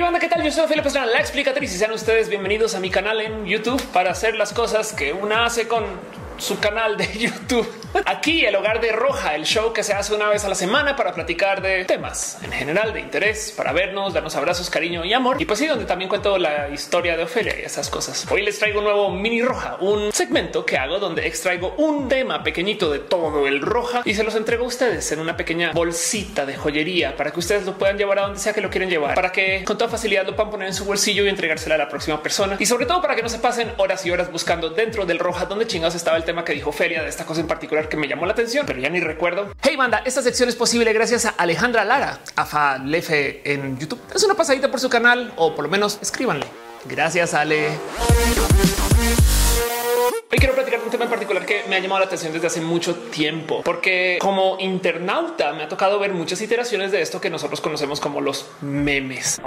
Hey banda, ¿qué tal? Yo soy Felipe Estrada, la explicatriz y sean ustedes bienvenidos a mi canal en YouTube para hacer las cosas que una hace con su canal de YouTube. Aquí el hogar de Roja, el show que se hace una vez a la semana para platicar de temas en general de interés, para vernos, darnos abrazos, cariño y amor. Y pues sí, donde también cuento la historia de Ofelia y esas cosas. Hoy les traigo un nuevo mini Roja, un segmento que hago donde extraigo un tema pequeñito de todo el Roja y se los entrego a ustedes en una pequeña bolsita de joyería para que ustedes lo puedan llevar a donde sea que lo quieren llevar, para que con toda facilidad lo puedan poner en su bolsillo y entregársela a la próxima persona. Y sobre todo para que no se pasen horas y horas buscando dentro del Roja donde chingados estaba el tema que dijo Feria de esta cosa en particular que me llamó la atención, pero ya ni recuerdo. Hey banda, esta sección es posible gracias a Alejandra Lara, a Lefe en YouTube. Es una pasadita por su canal o por lo menos escríbanle. Gracias, Ale. Hoy quiero platicar un tema en particular que me ha llamado la atención desde hace mucho tiempo, porque como internauta me ha tocado ver muchas iteraciones de esto que nosotros conocemos como los memes.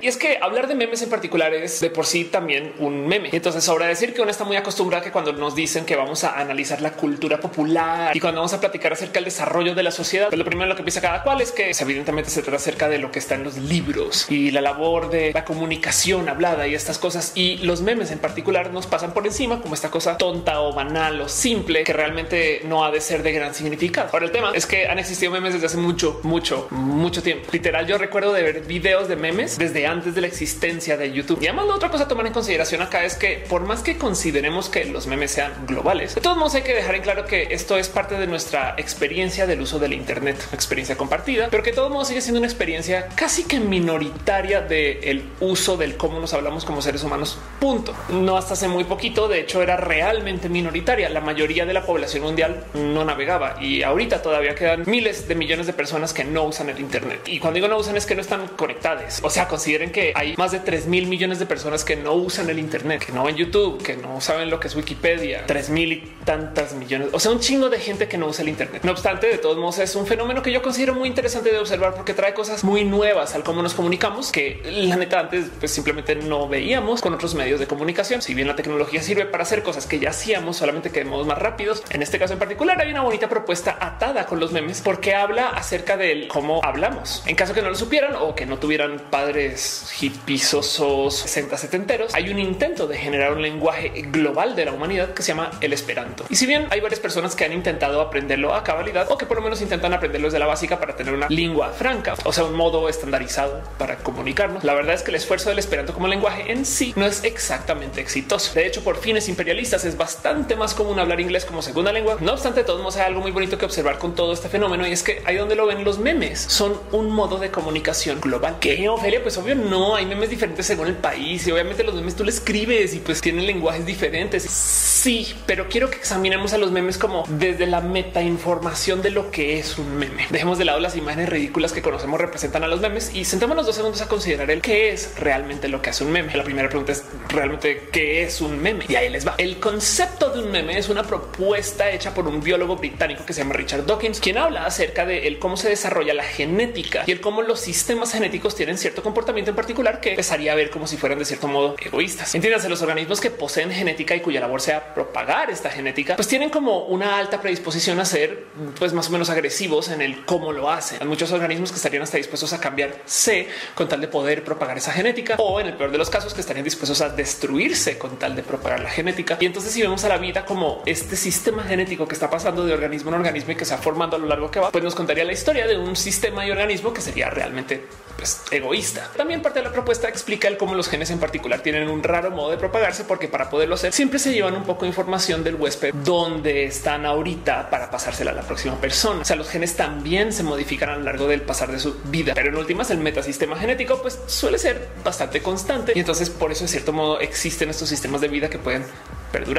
Y es que hablar de memes en particular es de por sí también un meme. Entonces sobra decir que uno está muy acostumbrada que cuando nos dicen que vamos a analizar la cultura popular y cuando vamos a platicar acerca del desarrollo de la sociedad, pues lo primero lo que piensa cada cual es que evidentemente se trata acerca de lo que está en los libros y la labor de la comunicación hablada y estas cosas y los memes en particular nos pasan por encima como esta cosa tonta o banal o simple que realmente no ha de ser de gran significado. Ahora el tema es que han existido memes desde hace mucho, mucho, mucho tiempo. Literal, yo recuerdo de ver videos de memes desde antes de la existencia de YouTube. Y además la otra cosa a tomar en consideración acá es que por más que consideremos que los memes sean globales, de todos modos hay que dejar en claro que esto es parte de nuestra experiencia del uso del Internet, experiencia compartida, pero que de todos modos sigue siendo una experiencia casi que minoritaria del uso del cómo nos hablamos como seres humanos. Punto. No hasta hace muy poquito, de hecho, era realmente minoritaria. La mayoría de la población mundial no navegaba y ahorita todavía quedan miles de millones de personas que no usan el Internet. Y cuando digo no usan es que no están conectadas. O sea, consideren que hay más de 3 mil millones de personas que no usan el Internet, que no ven YouTube, que no saben lo que es Wikipedia, 3 mil y tantas millones. O sea, un chingo de gente que no usa el Internet. No obstante, de todos modos, es un fenómeno que yo considero muy interesante de observar porque trae cosas muy nuevas al cómo nos comunicamos que la neta antes pues, simplemente no veíamos con otros medios de comunicación. Bien la tecnología sirve para hacer cosas que ya hacíamos, solamente que de modos más rápidos. En este caso en particular hay una bonita propuesta atada con los memes porque habla acerca de cómo hablamos. En caso que no lo supieran o que no tuvieran padres hipisosos 60 setenteros, hay un intento de generar un lenguaje global de la humanidad que se llama el esperanto. Y si bien hay varias personas que han intentado aprenderlo a cabalidad o que por lo menos intentan aprenderlo desde la básica para tener una lengua franca, o sea, un modo estandarizado para comunicarnos, la verdad es que el esfuerzo del esperanto como lenguaje en sí no es exactamente exitoso. De hecho, por fines imperialistas es bastante más común hablar inglés como segunda lengua. No obstante, todos modos hay algo muy bonito que observar con todo este fenómeno y es que ahí donde lo ven los memes son un modo de comunicación global. Que Ofelia, pues obvio no hay memes diferentes según el país y obviamente los memes tú le escribes y pues tienen lenguajes diferentes. Sí, pero quiero que examinemos a los memes como desde la meta información de lo que es un meme. Dejemos de lado las imágenes ridículas que conocemos representan a los memes y sentémonos dos segundos a considerar el qué es realmente lo que hace un meme. La primera pregunta es realmente qué es un meme y ahí les va. El concepto de un meme es una propuesta hecha por un biólogo británico que se llama Richard Dawkins, quien habla acerca de el cómo se desarrolla la genética y el cómo los sistemas genéticos tienen cierto comportamiento en particular que empezaría a ver como si fueran de cierto modo egoístas. Entiéndase, los organismos que poseen genética y cuya labor sea propagar esta genética, pues tienen como una alta predisposición a ser pues más o menos agresivos en el cómo lo hacen. Hay muchos organismos que estarían hasta dispuestos a cambiar C con tal de poder propagar esa genética o en el peor de los casos que estarían dispuestos a destruirse con tal de propagar la genética. Y entonces si vemos a la vida como este sistema genético que está pasando de organismo en organismo y que se va formando a lo largo que va, pues nos contaría la historia de un sistema y organismo que sería realmente pues, egoísta. También parte de la propuesta explica el cómo los genes en particular tienen un raro modo de propagarse, porque para poderlo hacer siempre se llevan un poco de información del huésped donde están ahorita para pasársela a la próxima persona. O sea, los genes también se modifican a lo largo del pasar de su vida, pero en últimas el metasistema genético pues suele ser bastante constante y entonces por eso de cierto modo existen estos sistemas de vida que pueden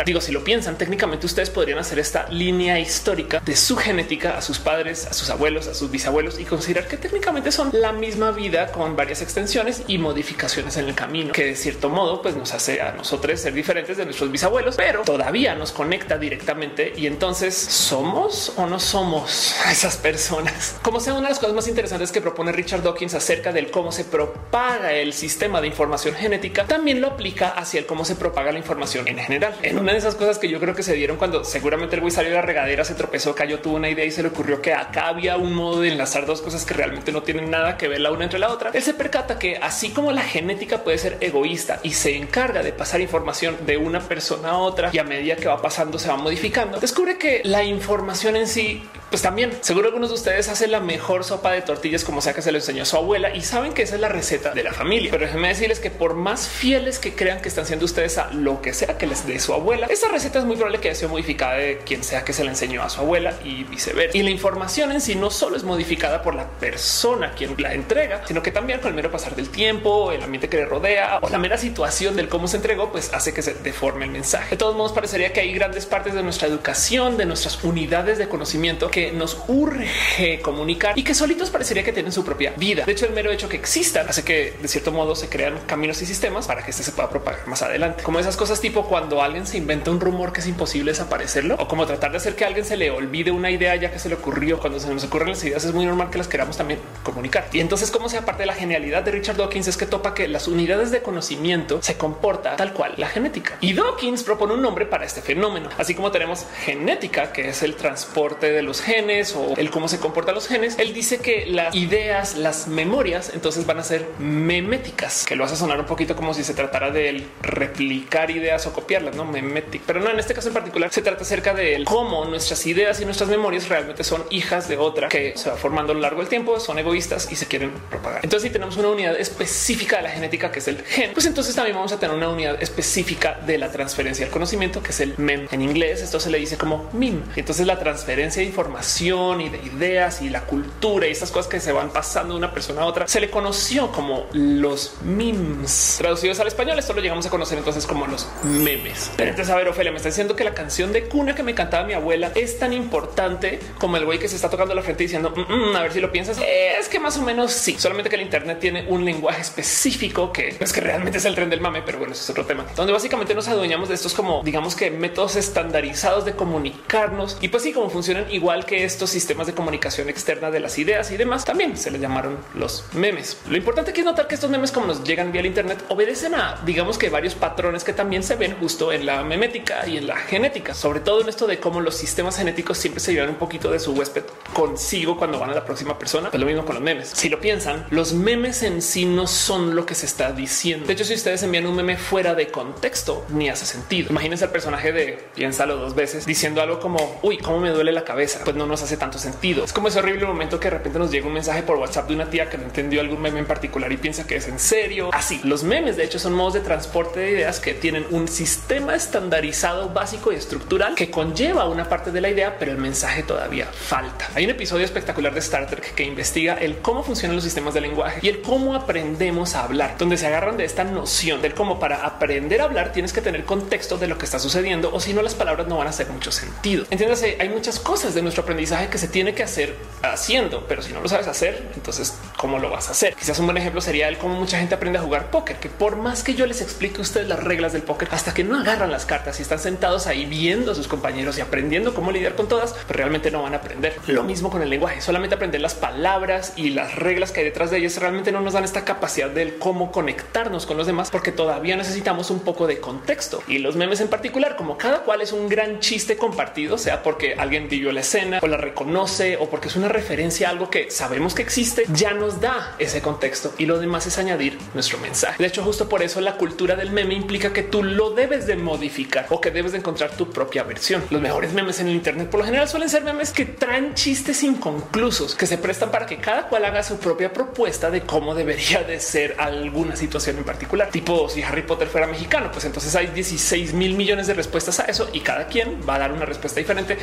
Digo, si lo piensan, técnicamente ustedes podrían hacer esta línea histórica de su genética a sus padres, a sus abuelos, a sus bisabuelos y considerar que técnicamente son la misma vida con varias extensiones y modificaciones en el camino, que de cierto modo pues nos hace a nosotros ser diferentes de nuestros bisabuelos, pero todavía nos conecta directamente y entonces somos o no somos esas personas. Como sea una de las cosas más interesantes que propone Richard Dawkins acerca del cómo se propaga el sistema de información genética, también lo aplica hacia el cómo se propaga la información en general. En una de esas cosas que yo creo que se dieron cuando seguramente el güey salió de la regadera, se tropezó, cayó, tuvo una idea y se le ocurrió que acá había un modo de enlazar dos cosas que realmente no tienen nada que ver la una entre la otra. Él se percata que así como la genética puede ser egoísta y se encarga de pasar información de una persona a otra y a medida que va pasando se va modificando, descubre que la información en sí pues también seguro algunos de ustedes hacen la mejor sopa de tortillas como sea que se lo enseñó a su abuela y saben que esa es la receta de la familia. Pero déjenme decirles que por más fieles que crean que están siendo ustedes a lo que sea que les dé su abuela, esa receta es muy probable que haya sido modificada de quien sea que se la enseñó a su abuela y viceversa. Y la información en sí no solo es modificada por la persona quien la entrega, sino que también con el mero pasar del tiempo, el ambiente que le rodea o la mera situación del cómo se entregó, pues hace que se deforme el mensaje. De todos modos, parecería que hay grandes partes de nuestra educación, de nuestras unidades de conocimiento que nos urge comunicar y que solitos parecería que tienen su propia vida. De hecho, el mero hecho que existan hace que de cierto modo se crean caminos y sistemas para que este se pueda propagar más adelante. Como esas cosas tipo cuando alguien se inventa un rumor que es imposible desaparecerlo o como tratar de hacer que a alguien se le olvide una idea ya que se le ocurrió. Cuando se nos ocurren las ideas es muy normal que las queramos también comunicar. Y entonces, como sea parte de la genialidad de Richard Dawkins es que topa que las unidades de conocimiento se comporta tal cual la genética. Y Dawkins propone un nombre para este fenómeno, así como tenemos genética, que es el transporte de los genes o el cómo se comportan los genes. Él dice que las ideas, las memorias, entonces van a ser meméticas, que lo hace sonar un poquito como si se tratara de replicar ideas o copiarlas, no memética. Pero no, en este caso en particular se trata acerca de cómo nuestras ideas y nuestras memorias realmente son hijas de otra que se va formando a lo largo del tiempo, son egoístas y se quieren propagar. Entonces, si tenemos una unidad específica de la genética, que es el gen, pues entonces también vamos a tener una unidad específica de la transferencia del conocimiento, que es el mem. En inglés, esto se le dice como mim. Entonces, la transferencia de información y de ideas y la cultura y estas cosas que se van pasando de una persona a otra se le conoció como los memes traducidos al español. Esto lo llegamos a conocer entonces como los memes. Pero entonces, a ver, Ofelia, me está diciendo que la canción de cuna que me cantaba mi abuela es tan importante como el güey que se está tocando la frente diciendo mm, mm, a ver si lo piensas. Es que más o menos sí, solamente que el Internet tiene un lenguaje específico que es que realmente es el tren del mame, pero bueno, eso es otro tema donde básicamente nos adueñamos de estos como digamos que métodos estandarizados de comunicarnos y pues sí, como funcionan igual que estos sistemas de comunicación externa de las ideas y demás, también se les llamaron los memes. Lo importante que es notar que estos memes como nos llegan vía el Internet obedecen a digamos que varios patrones que también se ven justo en la memética y en la genética, sobre todo en esto de cómo los sistemas genéticos siempre se llevan un poquito de su huésped consigo cuando van a la próxima persona. Pues lo mismo con los memes. Si lo piensan, los memes en sí no son lo que se está diciendo. De hecho, si ustedes envían un meme fuera de contexto, ni hace sentido. Imagínense el personaje de piénsalo dos veces diciendo algo como uy, cómo me duele la cabeza. Pues no nos hace tanto sentido. Es como ese horrible momento que de repente nos llega un mensaje por WhatsApp de una tía que no entendió algún meme en particular y piensa que es en serio. Así los memes, de hecho, son modos de transporte de ideas que tienen un sistema estandarizado básico y estructural que conlleva una parte de la idea, pero el mensaje todavía falta. Hay un episodio espectacular de Star Trek que investiga el cómo funcionan los sistemas de lenguaje y el cómo aprendemos a hablar, donde se agarran de esta noción del cómo para aprender a hablar tienes que tener contexto de lo que está sucediendo o si no las palabras no van a hacer mucho sentido. Entiéndase, hay muchas cosas de nuestro aprendizaje que se tiene que hacer haciendo, pero si no lo sabes hacer, entonces cómo lo vas a hacer. Quizás un buen ejemplo sería el cómo mucha gente aprende a jugar póker, que por más que yo les explique a ustedes las reglas del póker, hasta que no agarran las cartas y están sentados ahí viendo a sus compañeros y aprendiendo cómo lidiar con todas, pues realmente no van a aprender. Lo mismo con el lenguaje, solamente aprender las palabras y las reglas que hay detrás de ellas realmente no nos dan esta capacidad del cómo conectarnos con los demás, porque todavía necesitamos un poco de contexto y los memes en particular, como cada cual es un gran chiste compartido, sea porque alguien vivió la escena o la reconoce o porque es una referencia a algo que sabemos que existe, ya nos da ese contexto y lo demás es añadir nuestro mensaje. De hecho, justo por eso la cultura del meme implica que tú lo debes de modificar o que debes de encontrar tu propia versión. Los mejores memes en el Internet por lo general suelen ser memes que traen chistes inconclusos que se prestan para que cada cual haga su propia propuesta de cómo debería de ser alguna situación en particular. Tipo si Harry Potter fuera mexicano, pues entonces hay 16 mil millones de respuestas a eso y cada quien va a dar una respuesta diferente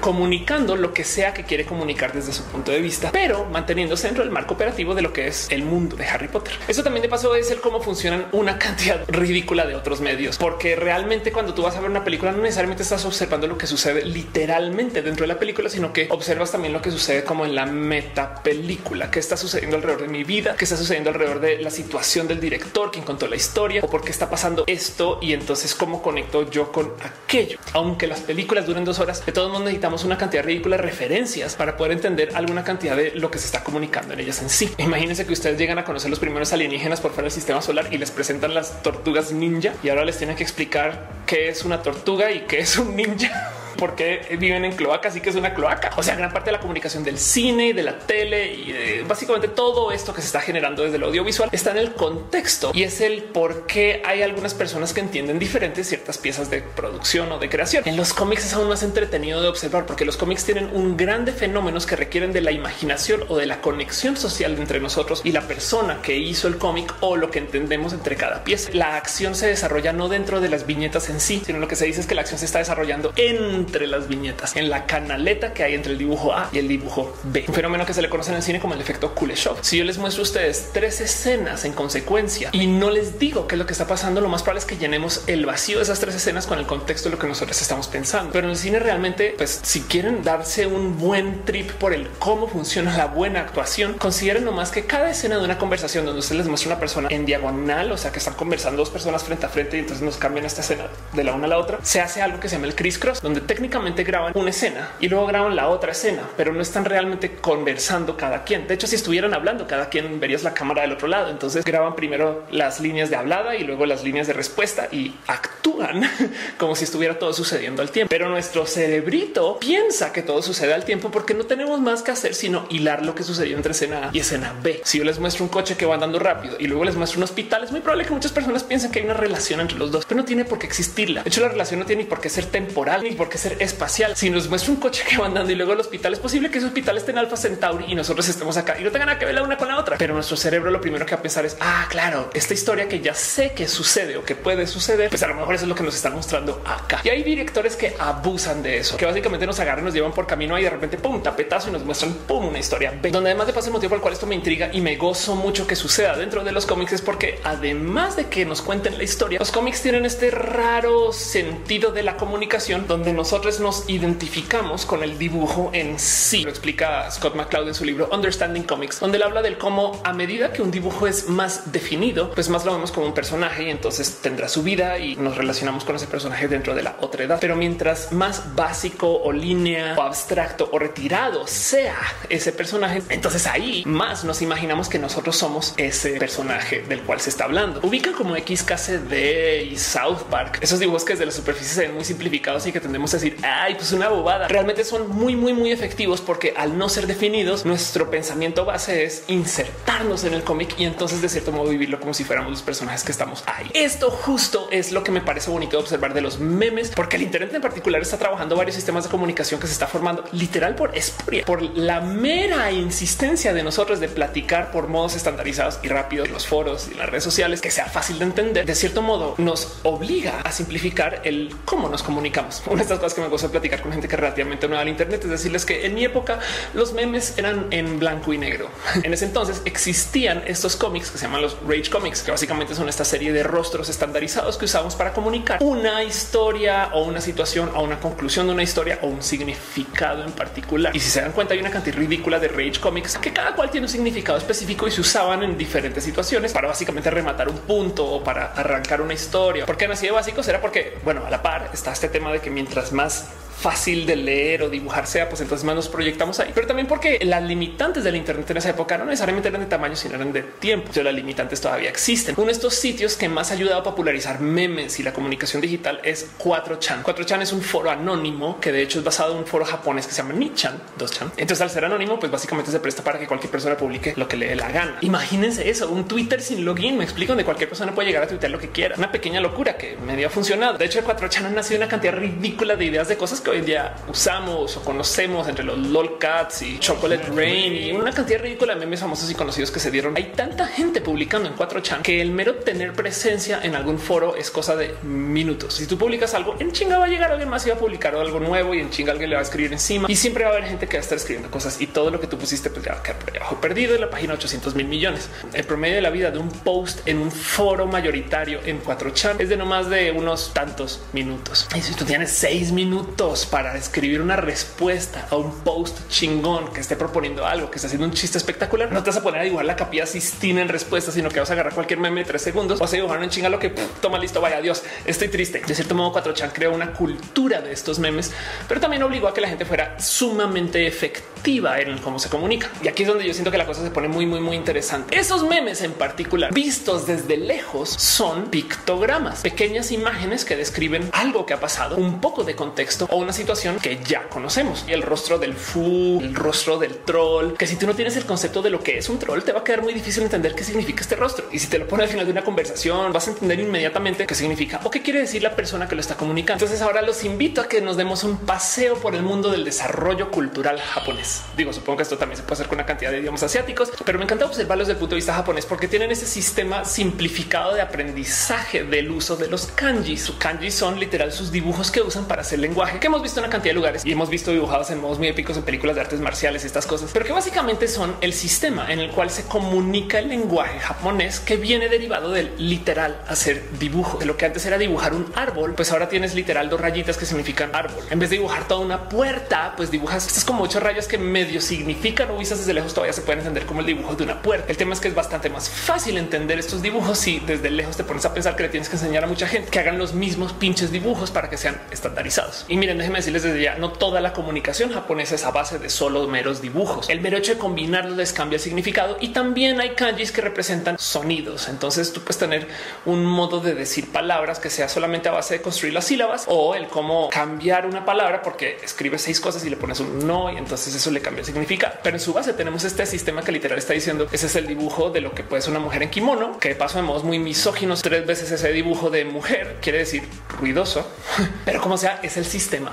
comunicando lo que sea que quiere comunicar desde su punto de vista, pero manteniéndose dentro del marco operativo de lo que es el mundo de Harry Potter. Eso también de paso es el cómo funcionan una cantidad ridícula de otros medios, porque realmente cuando tú vas a ver una película no necesariamente estás observando lo que sucede literalmente dentro de la película, sino que observas también lo que sucede como en la meta película, que está sucediendo alrededor de mi vida, que está sucediendo alrededor de la situación del director, quien contó la historia o por qué está pasando esto y entonces cómo conecto yo con aquello. Aunque las películas duren dos horas, de todos modos necesitamos una cantidad ridícula películas, referencias para poder entender alguna cantidad de lo que se está comunicando en ellas en sí. Imagínense que ustedes llegan a conocer los primeros alienígenas por fuera del sistema solar y les presentan las tortugas ninja y ahora les tienen que explicar qué es una tortuga y qué es un ninja porque viven en cloacas y que es una cloaca. O sea, gran parte de la comunicación del cine, de la tele y básicamente todo esto que se está generando desde el audiovisual está en el contexto y es el por qué hay algunas personas que entienden diferentes ciertas piezas de producción o de creación. En los cómics es aún más entretenido de observar porque los cómics tienen un grande fenómenos que requieren de la imaginación o de la conexión social entre nosotros y la persona que hizo el cómic o lo que entendemos entre cada pieza. La acción se desarrolla no dentro de las viñetas en sí, sino lo que se dice es que la acción se está desarrollando en entre las viñetas, en la canaleta que hay entre el dibujo A y el dibujo B. Un fenómeno que se le conoce en el cine como el efecto Kuleshov. Si yo les muestro a ustedes tres escenas en consecuencia y no les digo qué es lo que está pasando, lo más probable es que llenemos el vacío de esas tres escenas con el contexto de lo que nosotros estamos pensando. Pero en el cine realmente, pues si quieren darse un buen trip por el cómo funciona la buena actuación, consideren nomás que cada escena de una conversación donde usted les muestra una persona en diagonal, o sea que están conversando dos personas frente a frente y entonces nos cambian esta escena de la una a la otra, se hace algo que se llama el crisscross, donde técnicamente graban una escena y luego graban la otra escena, pero no están realmente conversando cada quien. De hecho, si estuvieran hablando, cada quien verías la cámara del otro lado. Entonces graban primero las líneas de hablada y luego las líneas de respuesta y actúan como si estuviera todo sucediendo al tiempo. Pero nuestro cerebrito piensa que todo sucede al tiempo porque no tenemos más que hacer sino hilar lo que sucedió entre escena A y escena B. Si yo les muestro un coche que va andando rápido y luego les muestro un hospital, es muy probable que muchas personas piensen que hay una relación entre los dos, pero no tiene por qué existirla. De hecho, la relación no tiene ni por qué ser temporal ni por qué ser espacial si nos muestra un coche que va andando y luego el hospital, es posible que ese hospital esté en Alfa Centauri y nosotros estemos acá y no tengan nada que ver la una con la otra. Pero nuestro cerebro lo primero que va a pensar es, ah, claro, esta historia que ya sé que sucede o que puede suceder, pues a lo mejor eso es lo que nos están mostrando acá. Y hay directores que abusan de eso, que básicamente nos agarran, nos llevan por camino y de repente pum, tapetazo y nos muestran pum, una historia B, donde además de paso el motivo por el cual esto me intriga y me gozo mucho que suceda dentro de los cómics es porque además de que nos cuenten la historia, los cómics tienen este raro sentido de la comunicación donde nosotros nos identificamos con el dibujo en sí. Lo explica Scott McCloud en su libro Understanding Comics, donde él habla del cómo a medida que un dibujo es más definido, pues más lo vemos como un personaje y entonces tendrá su vida y nos relacionamos con ese personaje dentro de la otra edad. Pero mientras más básico o línea o abstracto o retirado sea ese personaje, entonces ahí más nos imaginamos que nosotros somos ese personaje del cual se está hablando. Ubican como XKCD y South Park, esos dibujos que desde la superficie se ven muy simplificados y que tendemos decir, ay, pues una bobada. Realmente son muy, muy, muy efectivos porque al no ser definidos, nuestro pensamiento base es insertarnos en el cómic y entonces de cierto modo vivirlo como si fuéramos los personajes que estamos ahí. Esto justo es lo que me parece bonito observar de los memes, porque el Internet en particular está trabajando varios sistemas de comunicación que se está formando literal por espuria, por la mera insistencia de nosotros de platicar por modos estandarizados y rápidos los foros y las redes sociales, que sea fácil de entender. De cierto modo nos obliga a simplificar el cómo nos comunicamos. Una de estas cosas que me gusta platicar con gente que relativamente nueva al Internet es decirles que en mi época los memes eran en blanco y negro. En ese entonces existían estos cómics que se llaman los Rage Comics, que básicamente son esta serie de rostros estandarizados que usamos para comunicar una historia o una situación o una conclusión de una historia o un significado en particular. Y si se dan cuenta, hay una cantidad ridícula de Rage Comics que cada cual tiene un significado específico y se usaban en diferentes situaciones para básicamente rematar un punto o para arrancar una historia. ¿Por qué no así de básicos? Era porque, bueno, a la par está este tema de que mientras más más fácil de leer o dibujar sea, pues entonces más nos proyectamos ahí. Pero también porque las limitantes del Internet en esa época no necesariamente eran de tamaño, sino eran de tiempo. Entonces las limitantes todavía existen. Uno de estos sitios que más ha ayudado a popularizar memes y la comunicación digital es 4chan. 4chan es un foro anónimo que de hecho es basado en un foro japonés que se llama Nichan, 2chan. Entonces al ser anónimo, pues básicamente se presta para que cualquier persona publique lo que le dé la gana. Imagínense eso, un Twitter sin login. Me explico donde cualquier persona puede llegar a tuitear lo que quiera. Una pequeña locura que medio ha funcionado. De hecho, el 4chan ha nacido una cantidad ridícula de ideas de cosas que hoy en día usamos o conocemos entre los lolcats y chocolate rain y una cantidad ridícula de memes famosos y conocidos que se dieron. Hay tanta gente publicando en 4chan que el mero tener presencia en algún foro es cosa de minutos. Si tú publicas algo en chinga va a llegar alguien más y va a publicar algo nuevo y en chinga alguien le va a escribir encima y siempre va a haber gente que va a estar escribiendo cosas y todo lo que tú pusiste pues ya va a quedar por abajo perdido en la página 800 mil millones. El promedio de la vida de un post en un foro mayoritario en 4chan es de no más de unos tantos minutos. Y si tú tienes seis minutos para escribir una respuesta a un post chingón que esté proponiendo algo, que está haciendo un chiste espectacular, no te vas a poner a dibujar la capilla Sistina en respuesta, sino que vas a agarrar cualquier meme de tres segundos, vas a dibujar en chinga lo que toma listo, vaya Dios, estoy triste. De cierto modo, 4chan creó una cultura de estos memes, pero también obligó a que la gente fuera sumamente efectiva en cómo se comunica. Y aquí es donde yo siento que la cosa se pone muy, muy, muy interesante. Esos memes en particular, vistos desde lejos, son pictogramas, pequeñas imágenes que describen algo que ha pasado, un poco de contexto o una situación que ya conocemos. El rostro del fu, el rostro del troll, que si tú no tienes el concepto de lo que es un troll, te va a quedar muy difícil entender qué significa este rostro. Y si te lo pone al final de una conversación, vas a entender inmediatamente qué significa o qué quiere decir la persona que lo está comunicando. Entonces ahora los invito a que nos demos un paseo por el mundo del desarrollo cultural japonés. Digo, supongo que esto también se puede hacer con una cantidad de idiomas asiáticos, pero me encanta observarlos desde el punto de vista japonés porque tienen ese sistema simplificado de aprendizaje del uso de los kanji. Su kanji son literal sus dibujos que usan para hacer lenguaje hemos visto una cantidad de lugares y hemos visto dibujados en modos muy épicos en películas de artes marciales y estas cosas, pero que básicamente son el sistema en el cual se comunica el lenguaje japonés que viene derivado del literal hacer dibujo de lo que antes era dibujar un árbol, pues ahora tienes literal dos rayitas que significan árbol. En vez de dibujar toda una puerta, pues dibujas estas como ocho rayas que medio significan o vistas desde lejos todavía se pueden entender como el dibujo de una puerta. El tema es que es bastante más fácil entender estos dibujos si desde lejos te pones a pensar que le tienes que enseñar a mucha gente que hagan los mismos pinches dibujos para que sean estandarizados. Y miren, déjenme decirles desde ya, no toda la comunicación japonesa es a base de solo meros dibujos. El mero hecho de combinarlos les cambia el significado y también hay kanjis que representan sonidos. Entonces tú puedes tener un modo de decir palabras que sea solamente a base de construir las sílabas o el cómo cambiar una palabra porque escribes seis cosas y le pones un no y entonces eso le cambia el significado. Pero en su base tenemos este sistema que literal está diciendo ese es el dibujo de lo que puede ser una mujer en kimono, que de paso de modos muy misóginos. Tres veces ese dibujo de mujer quiere decir ruidoso, pero como sea, es el sistema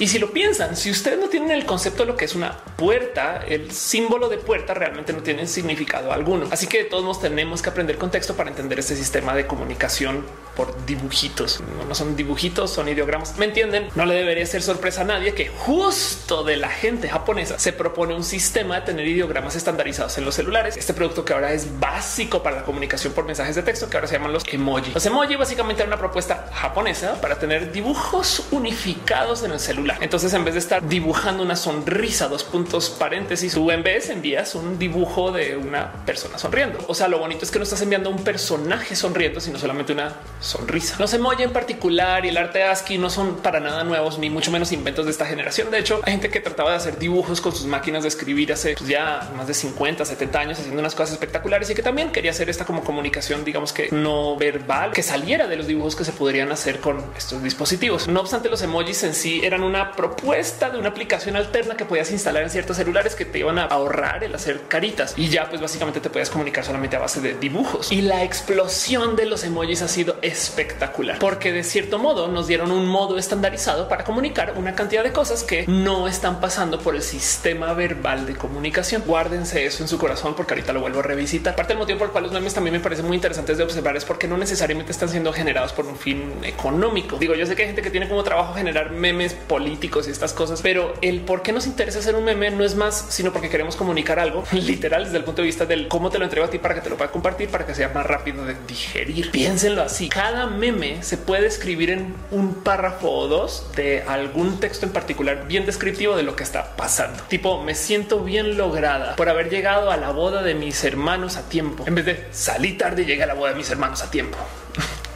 Y si lo piensan, si ustedes no tienen el concepto de lo que es una puerta, el símbolo de puerta realmente no tiene significado alguno. Así que de todos modos tenemos que aprender contexto para entender este sistema de comunicación por dibujitos. No, son dibujitos, son ideogramas. ¿Me entienden? No le debería ser sorpresa a nadie que justo de la gente japonesa se propone un sistema de tener ideogramas estandarizados en los celulares. Este producto que ahora es básico para la comunicación por mensajes de texto, que ahora se llaman los emoji. Los emoji básicamente era una propuesta japonesa para tener dibujos unificados en el celular. Entonces, en vez de estar dibujando una sonrisa, dos puntos paréntesis, tú en vez envías un dibujo de una persona sonriendo. O sea, lo bonito es que no estás enviando un personaje sonriendo, sino solamente una sonrisa. Los emoji en particular y el arte ASCII no son para nada nuevos, ni mucho menos inventos de esta generación. De hecho, hay gente que trataba de hacer dibujos con sus máquinas de escribir hace pues, ya más de 50, 70 años haciendo unas cosas espectaculares y que también quería hacer esta como comunicación, digamos que no verbal, que saliera de los dibujos que se podrían hacer con estos dispositivos. No obstante, los emojis en sí eran una propuesta de una aplicación alterna que podías instalar en ciertos celulares que te iban a ahorrar el hacer caritas y ya pues básicamente te podías comunicar solamente a base de dibujos. Y la explosión de los emojis ha sido espectacular porque de cierto modo nos dieron un modo estandarizado para comunicar una cantidad de cosas que no están pasando por el sistema verbal de comunicación. Guárdense eso en su corazón porque ahorita lo vuelvo a revisitar. Parte del motivo por el cual los memes también me parecen muy interesantes de observar es porque no necesariamente están siendo generados por un fin económico. Digo, yo sé que hay gente que tiene como trabajo generar memes políticos y estas cosas, pero el por qué nos interesa hacer un meme no es más sino porque queremos comunicar algo literal desde el punto de vista del cómo te lo entrego a ti para que te lo pueda compartir, para que sea más rápido de digerir. Piénsenlo así. Cada meme se puede escribir en un párrafo o dos de algún texto en particular bien descriptivo de lo que está pasando. Tipo, me siento bien lograda por haber llegado a la boda de mis hermanos a tiempo. En vez de salí tarde y llegué a la boda de mis hermanos a tiempo.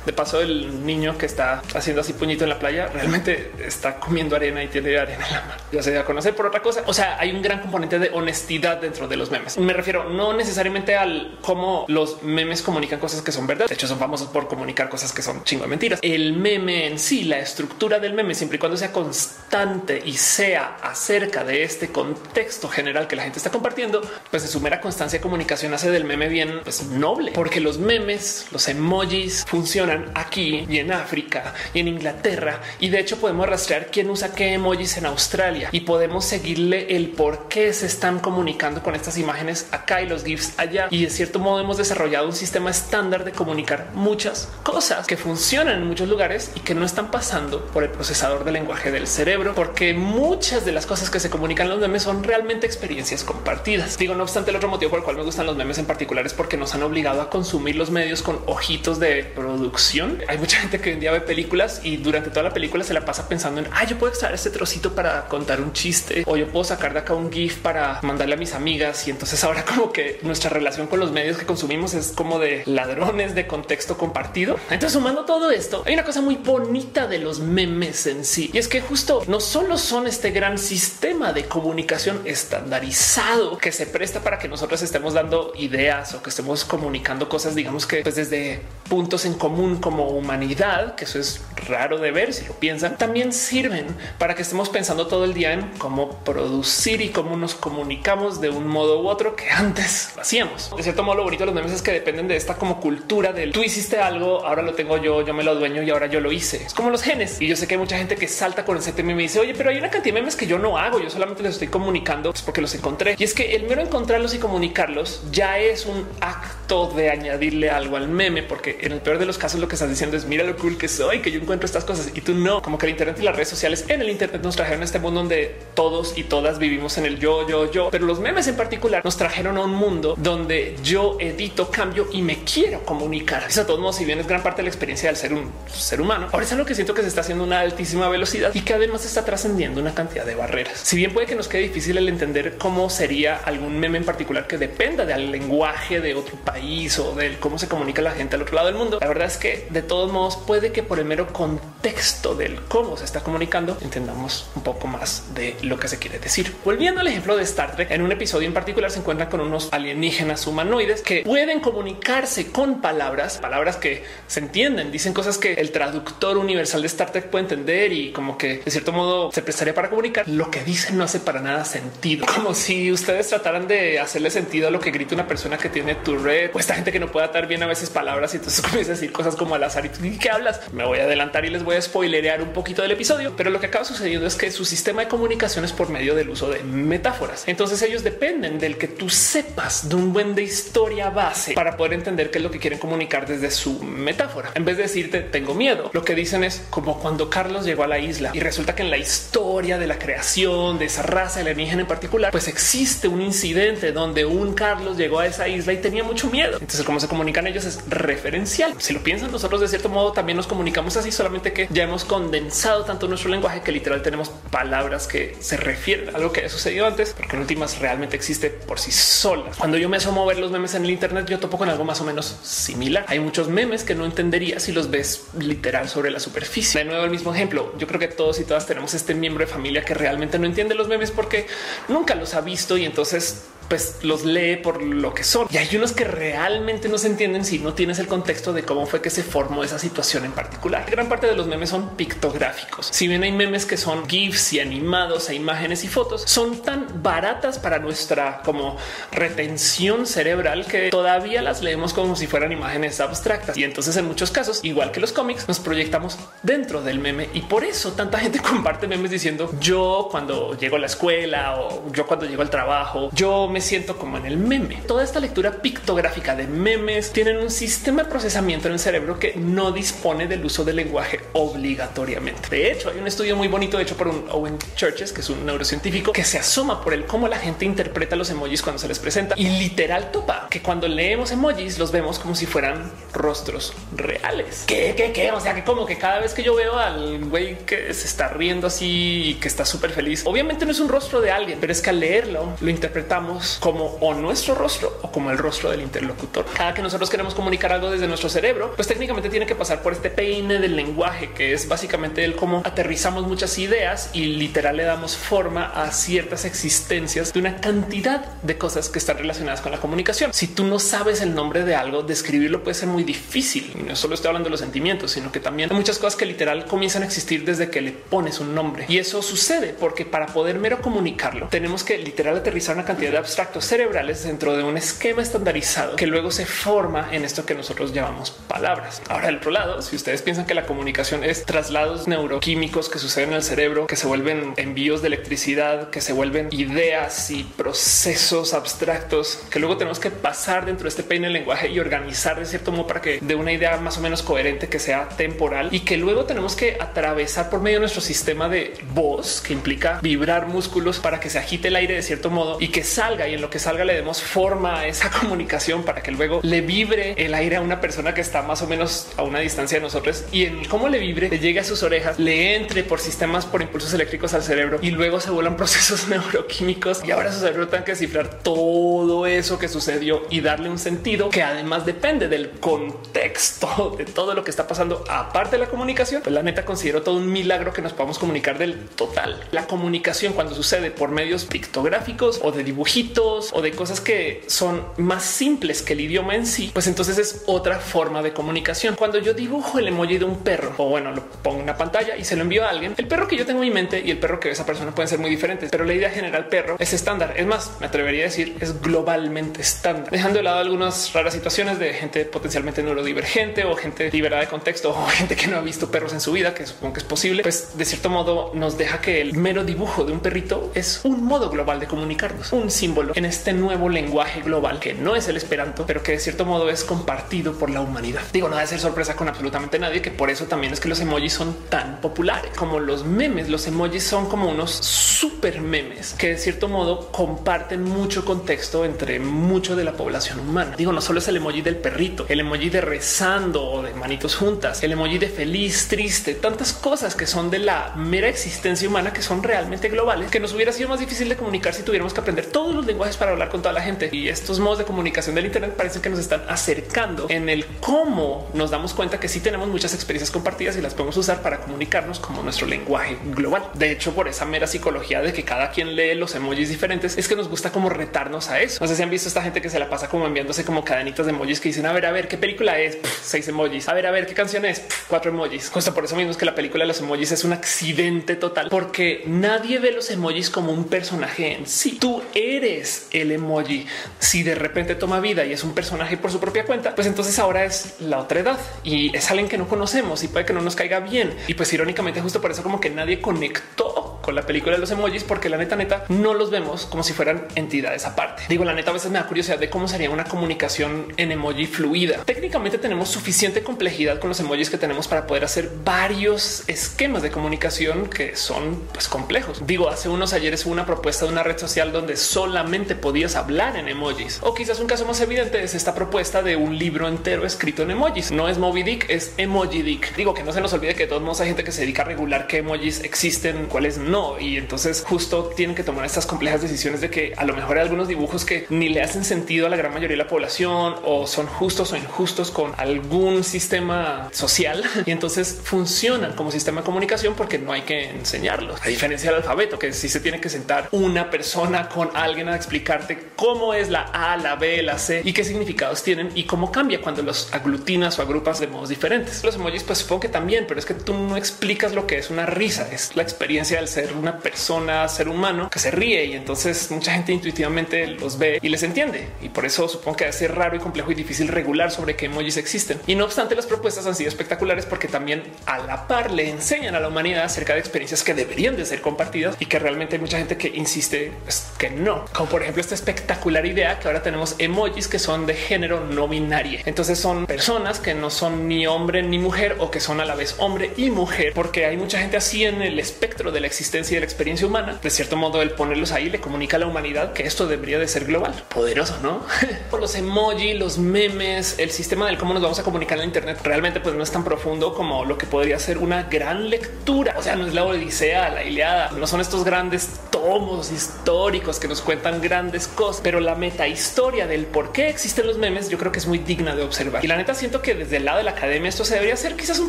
De paso, el niño que está haciendo así puñito en la playa realmente está comiendo arena y tiene arena en la mano. Ya se da a conocer por otra cosa. O sea, hay un gran componente de honestidad dentro de los memes. Me refiero no necesariamente al cómo los memes comunican cosas que son verdad. De hecho, son famosos por comunicar cosas que son chingo de mentiras. El meme en sí, la estructura del meme, siempre y cuando sea constante y sea acerca de este contexto general que la gente está compartiendo, pues en su mera constancia de comunicación hace del meme bien pues, noble, porque los memes, los emojis funcionan aquí y en África y en Inglaterra. Y de hecho podemos rastrear quién usa qué emojis en Australia y podemos seguirle el por qué se están comunicando con estas imágenes acá y los GIFs allá. Y de cierto modo hemos desarrollado un sistema estándar de comunicar muchas cosas que funcionan en muchos lugares y que no están pasando por el procesador de lenguaje del cerebro, porque muchas de las cosas que se comunican los memes son realmente experiencias compartidas. Digo, no obstante, el otro motivo por el cual me gustan los memes en particular es porque nos han obligado a consumir los medios con ojitos de producción Hay mucha gente que hoy día ve películas y durante toda la película se la pasa pensando en, ah, yo puedo extraer este trocito para contar un chiste o yo puedo sacar de acá un GIF para mandarle a mis amigas. Y entonces ahora como que nuestra relación con los medios que consumimos es como de ladrones de contexto compartido. Entonces sumando todo esto, hay una cosa muy bonita de los memes en sí y es que justo no solo son este gran sistema de comunicación estandarizado que se presta para que nosotros estemos dando ideas o que estemos comunicando cosas, digamos que pues desde puntos en común como humanidad, que eso es raro de ver si lo piensan, también sirven para que estemos pensando todo el día en cómo producir y cómo nos comunicamos de un modo u otro que antes hacíamos. De cierto modo, lo bonito de los memes es que dependen de esta como cultura del tú hiciste algo, ahora lo tengo yo, yo me lo dueño y ahora yo lo hice. Es como los genes. Y yo sé que hay mucha gente que salta con ese tema y me dice, oye, pero hay una cantidad de memes que yo no hago, yo solamente les estoy comunicando porque los encontré. Y es que el mero encontrarlos y comunicarlos ya es un acto de añadirle algo al meme, porque en el peor de los casos lo que estás diciendo es mira lo cool que soy, que yo encuentro estas cosas y tú no. Como que el Internet y las redes sociales en el Internet nos trajeron este mundo donde todos y todas vivimos en el yo, yo, yo, pero los memes en particular nos trajeron a un mundo donde yo edito, cambio y me quiero comunicar. Eso a todos modos, si bien es gran parte de la experiencia del ser un ser humano, ahora es algo que siento que se está haciendo una altísima velocidad y que además está trascendiendo una cantidad de barreras. Si bien puede que nos quede difícil el entender cómo sería algún meme en particular que dependa del lenguaje de otro país o del cómo se comunica la gente al otro lado del mundo, la verdad es que de todos modos puede que por el mero contexto del cómo se está comunicando entendamos un poco más de lo que se quiere decir. Volviendo al ejemplo de Star Trek, en un episodio en particular se encuentran con unos alienígenas humanoides que pueden comunicarse con palabras, palabras que se entienden, dicen cosas que el traductor universal de Star Trek puede entender y como que de cierto modo se prestaría para comunicar. Lo que dicen no hace para nada sentido, como si ustedes trataran de hacerle sentido a lo que grita una persona que tiene tu red o esta gente que no puede atar bien a veces palabras y entonces comienza a decir cosas como al azar y qué hablas. Me voy a adelantar y les voy a spoilerear un poquito del episodio, pero lo que acaba sucediendo es que su sistema de comunicación es por medio del uso de metáforas. Entonces ellos dependen del que tú sepas de un buen de historia base para poder entender qué es lo que quieren comunicar desde su metáfora. En vez de decirte tengo miedo, lo que dicen es como cuando Carlos llegó a la isla y resulta que en la historia de la creación de esa raza alienígena en particular, pues existe un incidente donde un Carlos llegó a esa isla y tenía mucho miedo. Entonces, cómo se comunican ellos es referencial. Si lo nosotros de cierto modo también nos comunicamos así, solamente que ya hemos condensado tanto nuestro lenguaje que literal tenemos palabras que se refieren a algo que ha sucedido antes, porque en últimas realmente existe por sí sola. Cuando yo me asomo a ver los memes en el Internet, yo topo con algo más o menos similar. Hay muchos memes que no entendería si los ves literal sobre la superficie. De nuevo, el mismo ejemplo. Yo creo que todos y todas tenemos este miembro de familia que realmente no entiende los memes porque nunca los ha visto y entonces pues los lee por lo que son. Y hay unos que realmente no se entienden si no tienes el contexto de cómo fue que se formó esa situación en particular. Gran parte de los memes son pictográficos. Si bien hay memes que son GIFs y animados a imágenes y fotos, son tan baratas para nuestra como retención cerebral que todavía las leemos como si fueran imágenes abstractas. Y entonces en muchos casos, igual que los cómics, nos proyectamos dentro del meme. Y por eso tanta gente comparte memes diciendo yo cuando llego a la escuela o yo cuando llego al trabajo, yo me siento como en el meme. Toda esta lectura pictográfica de memes tienen un sistema de procesamiento en el cerebro que no dispone del uso del lenguaje obligatoriamente. De hecho, hay un estudio muy bonito hecho por un Owen Churches, que es un neurocientífico que se asoma por el cómo la gente interpreta los emojis cuando se les presenta y literal topa que cuando leemos emojis los vemos como si fueran rostros reales. ¿Qué, qué, qué? O sea, que como que cada vez que yo veo al güey que se está riendo así y que está súper feliz, obviamente no es un rostro de alguien, pero es que al leerlo lo interpretamos como o nuestro rostro o como el rostro del interlocutor. Cada que nosotros queremos comunicar algo desde nuestro cerebro, pues técnicamente tiene que pasar por este peine del lenguaje, que es básicamente el cómo aterrizamos muchas ideas y literal le damos forma a ciertas existencias de una cantidad de cosas que están relacionadas con la comunicación. Si tú no sabes el nombre de algo, describirlo puede ser muy difícil. Y no solo estoy hablando de los sentimientos, sino que también hay muchas cosas que literal comienzan a existir desde que le pones un nombre. Y eso sucede porque para poder mero comunicarlo, tenemos que literal aterrizar una cantidad de abstractos cerebrales dentro de un esquema estandarizado que luego se forma en esto que nosotros llamamos palabras. Ahora, del otro lado, si ustedes piensan que la comunicación es traslados neuroquímicos que suceden en el cerebro, que se vuelven envíos de electricidad, que se vuelven ideas y procesos abstractos que luego tenemos que pasar dentro de este peine del lenguaje y organizar de cierto modo para que de una idea más o menos coherente que sea temporal y que luego tenemos que atravesar por medio de nuestro sistema de voz que implica vibrar músculos para que se agite el aire de cierto modo y que salga y en lo que salga le demos forma a esa comunicación para que luego le vibre el aire a una persona que está más o menos a una distancia de nosotros y en cómo le vibre, le llegue a sus orejas, le entre por sistemas por impulsos eléctricos al cerebro y luego se vuelan procesos neuroquímicos y ahora su cerebro tiene que descifrar todo eso que sucedió y darle un sentido que además depende del contexto de todo lo que está pasando aparte de la comunicación. Pues la neta considero todo un milagro que nos podamos comunicar del total. La comunicación cuando sucede por medios pictográficos o de dibujitos o de cosas que son más simples que el idioma en sí, pues entonces es otra forma de comunicación. Cuando yo dibujo el emoji de un perro o bueno, lo pongo en una pantalla y se lo envío a alguien, el perro que yo tengo en mi mente y el perro que esa persona pueden ser muy diferentes, pero la idea general perro es estándar. Es más, me atrevería a decir es globalmente estándar, dejando de lado algunas raras situaciones de gente potencialmente neurodivergente o gente liberada de contexto o gente que no ha visto perros en su vida, que supongo que es posible, pues de cierto modo nos deja que el mero dibujo de un perrito es un modo global de comunicarnos, un símbolo en este nuevo lenguaje global que no es el esperanto, pero que de cierto modo es compartido por la humanidad. Digo, no debe ser sorpresa con absolutamente nadie, que por eso también es que los emojis son tan populares como los memes. Los emojis son como unos super memes que de cierto modo comparten mucho contexto entre mucho de la población humana. Digo, no solo es el emoji del perrito, el emoji de rezando o de manitos juntas, el emoji de feliz, triste, tantas cosas que son de la mera existencia humana que son realmente globales, que nos hubiera sido más difícil de comunicar si tuviéramos que aprender todos los lenguajes para hablar con toda la gente. Y estos modos de comunicación del Internet parecen que nos están acercando en el cómo nos damos cuenta que sí tenemos muchas experiencias compartidas y las podemos usar para comunicarnos como nuestro lenguaje global. De hecho, por esa mera psicología de que cada quien lee los emojis diferentes, es que nos gusta como retarnos a eso. No sé si han visto esta gente que se la pasa como enviándose como cadenitas de emojis que dicen a ver, a ver qué película es seis emojis, a ver, a ver qué canción es cuatro emojis. Justo por eso mismo es que la película de los emojis es un accidente total, porque nadie ve los emojis como un personaje en sí. Tú eres el emoji. Si de repente toma vida y es un personaje por su propia cuenta, pues entonces ahora es la otra edad y es alguien que no conocemos y puede que no nos caiga bien. Y pues irónicamente justo por eso como que nadie conectó con la película de los emojis, porque la neta neta no los vemos como si fueran entidades aparte. Digo, la neta a veces me da curiosidad de cómo sería una comunicación en emoji fluida. Técnicamente tenemos suficiente complejidad con los emojis que tenemos para poder hacer varios esquemas de comunicación que son pues, complejos. Digo, hace unos ayeres hubo una propuesta de una red social donde solamente podías hablar en emojis o quizás un caso más evidente es esta propuesta de un libro entero escrito en emojis. No es Moby Dick, es Emoji Dick. Digo que no se nos olvide que de todos modos hay gente que se dedica a regular qué emojis existen, cuáles no. Y entonces justo tienen que tomar estas complejas decisiones de que a lo mejor hay algunos dibujos que ni le hacen sentido a la gran mayoría de la población o son justos o injustos con algún sistema social y entonces funcionan como sistema de comunicación porque no hay que enseñarlos. A diferencia del alfabeto, que si se tiene que sentar una persona con alguien explicarte cómo es la A, la B, la C y qué significados tienen y cómo cambia cuando los aglutinas o agrupas de modos diferentes. Los emojis, pues supongo que también, pero es que tú no explicas lo que es una risa, es la experiencia del ser una persona, ser humano que se ríe y entonces mucha gente intuitivamente los ve y les entiende. Y por eso supongo que ser raro y complejo y difícil regular sobre qué emojis existen. Y no obstante, las propuestas han sido espectaculares porque también a la par le enseñan a la humanidad acerca de experiencias que deberían de ser compartidas y que realmente hay mucha gente que insiste pues, que no. Por ejemplo esta espectacular idea que ahora tenemos emojis que son de género no binario. Entonces son personas que no son ni hombre ni mujer o que son a la vez hombre y mujer, porque hay mucha gente así en el espectro de la existencia y de la experiencia humana. De cierto modo, el ponerlos ahí le comunica a la humanidad que esto debería de ser global. Poderoso, ¿no? Por los emojis, los memes, el sistema del cómo nos vamos a comunicar en Internet realmente pues no es tan profundo como lo que podría ser una gran lectura. O sea, no es la Odisea, la Iliada, no son estos grandes tomos históricos que nos cuentan grandes cosas, pero la meta historia del por qué existen los memes yo creo que es muy digna de observar. Y la neta siento que desde el lado de la academia esto se debería hacer quizás un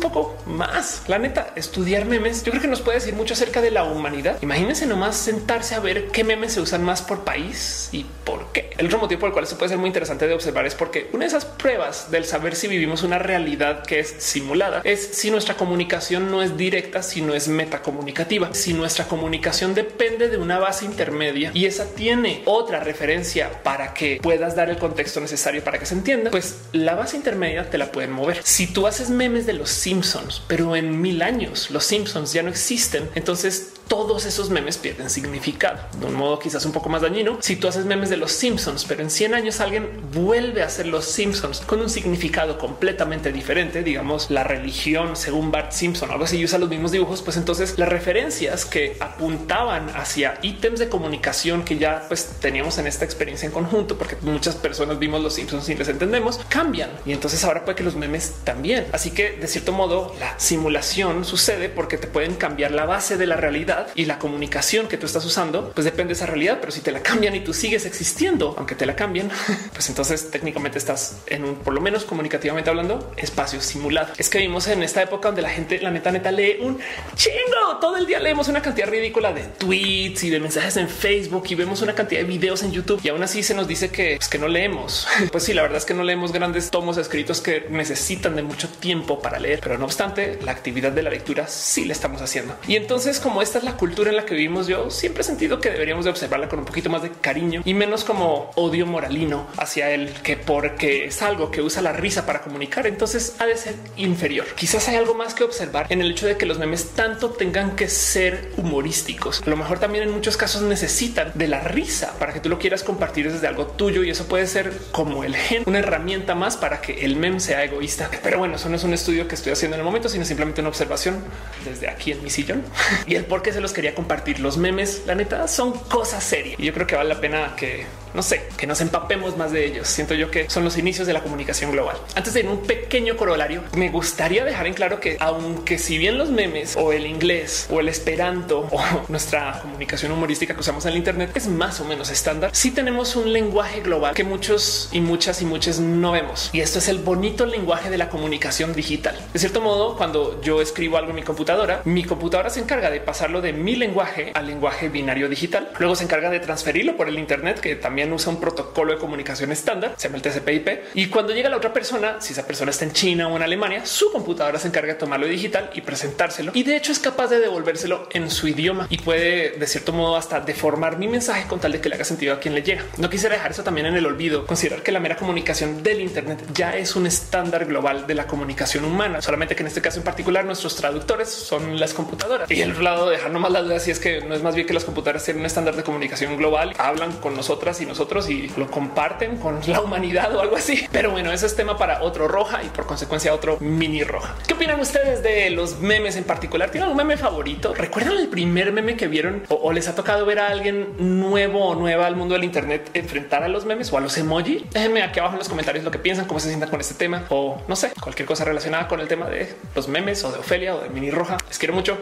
poco más. La neta, estudiar memes yo creo que nos puede decir mucho acerca de la humanidad. Imagínense nomás sentarse a ver qué memes se usan más por país y por qué. El otro motivo por el cual se puede ser muy interesante de observar es porque una de esas pruebas del saber si vivimos una realidad que es simulada es si nuestra comunicación no es directa, sino es metacomunicativa. Si nuestra comunicación depende de una base intermedia y esa tiene otra referencia para que puedas dar el contexto necesario para que se entienda, pues la base intermedia te la pueden mover. Si tú haces memes de los Simpsons, pero en mil años los Simpsons ya no existen, entonces todos esos memes pierden significado de un modo quizás un poco más dañino. Si tú haces memes de los Simpsons, pero en 100 años alguien vuelve a hacer los Simpsons con un significado completamente diferente, digamos la religión según Bart Simpson, algo así y usa los mismos dibujos, pues entonces las referencias que apuntaban hacia ítems de comunicación que ya pues teníamos en esta experiencia en conjunto, porque muchas personas vimos los Simpsons y les entendemos, cambian. Y entonces ahora puede que los memes también. Así que de cierto modo la simulación sucede porque te pueden cambiar la base de la realidad y la comunicación que tú estás usando, pues depende de esa realidad. Pero si te la cambian y tú sigues existiendo, aunque te la cambien, pues entonces técnicamente estás en un, por lo menos comunicativamente hablando, espacio simulado. Es que vimos en esta época donde la gente, la neta, neta lee un chingo. Todo el día leemos una cantidad ridícula de tweets y de mensajes en Facebook y vemos una cantidad de videos en YouTube y aún así se nos dice que, pues, que no leemos. Pues sí, la verdad es que no leemos grandes tomos escritos que necesitan de mucho tiempo para leer, pero no obstante, la actividad de la lectura sí la estamos haciendo. Y entonces, como esta es la cultura en la que vivimos, yo siempre he sentido que deberíamos de observarla con un poquito más de cariño y menos como odio moralino hacia él, que porque es algo que usa la risa para comunicar, entonces ha de ser inferior. Quizás hay algo más que observar en el hecho de que los memes tanto tengan que ser humorísticos. A lo mejor también en muchos casos necesitan de la risa para que tú lo quieras compartir desde algo tuyo y eso puede ser como el gen, una herramienta más para que el meme sea egoísta. Pero bueno, eso no es un estudio que estoy haciendo en el momento, sino simplemente una observación desde aquí en mi sillón y el por qué se los quería compartir. Los memes, la neta, son cosas serias y yo creo que vale la pena que no sé, que nos empapemos más de ellos. Siento yo que son los inicios de la comunicación global. Antes de ir un pequeño corolario, me gustaría dejar en claro que aunque si bien los memes o el inglés o el esperanto o nuestra comunicación humorística que usamos en el Internet es más o menos estándar, sí tenemos un lenguaje global que muchos y muchas y muchas no vemos. Y esto es el bonito lenguaje de la comunicación digital. De cierto modo, cuando yo escribo algo en mi computadora, mi computadora se encarga de pasarlo de mi lenguaje al lenguaje binario digital. Luego se encarga de transferirlo por el Internet, que también usa un protocolo de comunicación estándar, se llama el TCP/IP. Y cuando llega la otra persona, si esa persona está en China o en Alemania, su computadora se encarga de tomarlo digital y presentárselo. Y de hecho es capaz de devolvérselo en su idioma y puede de cierto modo hasta deformar mi mensaje con tal de que le haga sentido a quien le llega. No quisiera dejar eso también en el olvido, considerar que la mera comunicación del Internet ya es un estándar global de la comunicación humana, solamente que en este caso en particular nuestros traductores son las computadoras. Y el otro lado, dejar nomás la duda si es que no es más bien que las computadoras tienen un estándar de comunicación global, hablan con nosotras y nosotros y lo comparten con la humanidad o algo así. Pero bueno, ese es tema para otro roja y por consecuencia otro mini roja. ¿Qué opinan ustedes de los memes en particular? ¿Tienen un meme favorito? ¿Recuerdan el primer meme que vieron o, o les ha tocado ver a alguien nuevo o nueva al mundo del Internet enfrentar a los memes o a los emoji? Déjenme aquí abajo en los comentarios lo que piensan, cómo se sientan con este tema o no sé, cualquier cosa relacionada con el tema de los memes o de Ofelia o de mini roja. Les quiero mucho.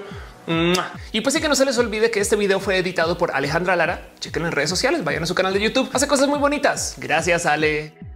Y pues sí que no se les olvide que este video fue editado por Alejandra Lara. Chequen en redes sociales, vayan a su canal de YouTube. Hace cosas muy bonitas. Gracias, Ale.